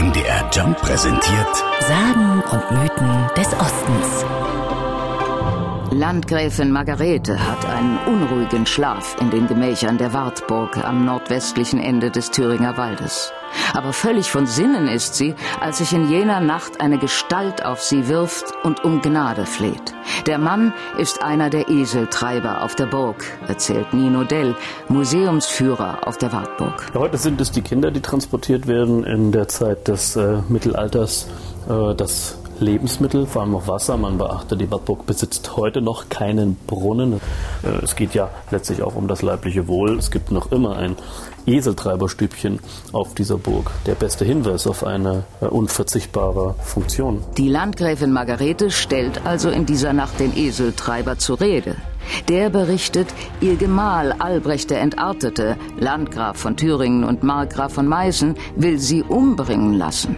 MDR Jump präsentiert Sagen und Mythen des Ostens. Landgräfin Margarete hat einen unruhigen Schlaf in den Gemächern der Wartburg am nordwestlichen Ende des Thüringer Waldes. Aber völlig von Sinnen ist sie, als sich in jener Nacht eine Gestalt auf sie wirft und um Gnade fleht. Der Mann ist einer der Eseltreiber auf der Burg, erzählt Nino Dell, Museumsführer auf der Wartburg. Heute sind es die Kinder, die transportiert werden in der Zeit des äh, Mittelalters. Äh, das Lebensmittel, vor allem auch Wasser. Man beachte, die Wartburg besitzt heute noch keinen Brunnen. Äh, es geht ja letztlich auch um das leibliche Wohl. Es gibt noch immer ein Eseltreiberstübchen auf dieser Burg. Der beste Hinweis auf eine äh, unverzichtbare Funktion. Die Landgräfin Margarete stellt also in dieser Nacht den Eseltreiber zur Rede. Der berichtet, ihr Gemahl Albrecht der Entartete, Landgraf von Thüringen und Markgraf von Meißen, will sie umbringen lassen.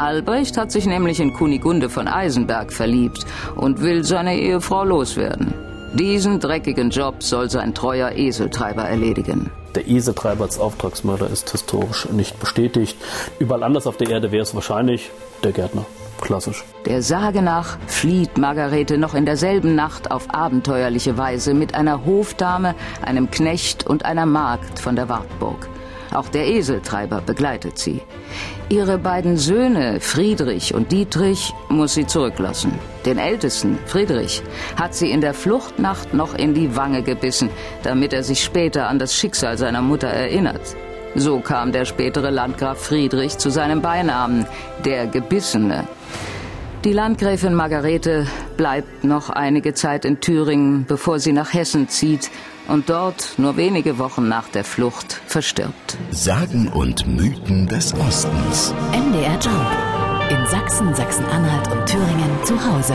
Albrecht hat sich nämlich in Kunigunde von Eisenberg verliebt und will seine Ehefrau loswerden. Diesen dreckigen Job soll sein treuer Eseltreiber erledigen. Der Eseltreiber als Auftragsmörder ist historisch nicht bestätigt. Überall anders auf der Erde wäre es wahrscheinlich der Gärtner. Klassisch. Der Sage nach flieht Margarete noch in derselben Nacht auf abenteuerliche Weise mit einer Hofdame, einem Knecht und einer Magd von der Wartburg. Auch der Eseltreiber begleitet sie. Ihre beiden Söhne, Friedrich und Dietrich, muss sie zurücklassen. Den ältesten, Friedrich, hat sie in der Fluchtnacht noch in die Wange gebissen, damit er sich später an das Schicksal seiner Mutter erinnert. So kam der spätere Landgraf Friedrich zu seinem Beinamen, der Gebissene. Die Landgräfin Margarete bleibt noch einige Zeit in Thüringen, bevor sie nach Hessen zieht und dort nur wenige Wochen nach der Flucht verstirbt. Sagen und Mythen des Ostens. MDR Jump. In Sachsen, Sachsen-Anhalt und Thüringen zu Hause.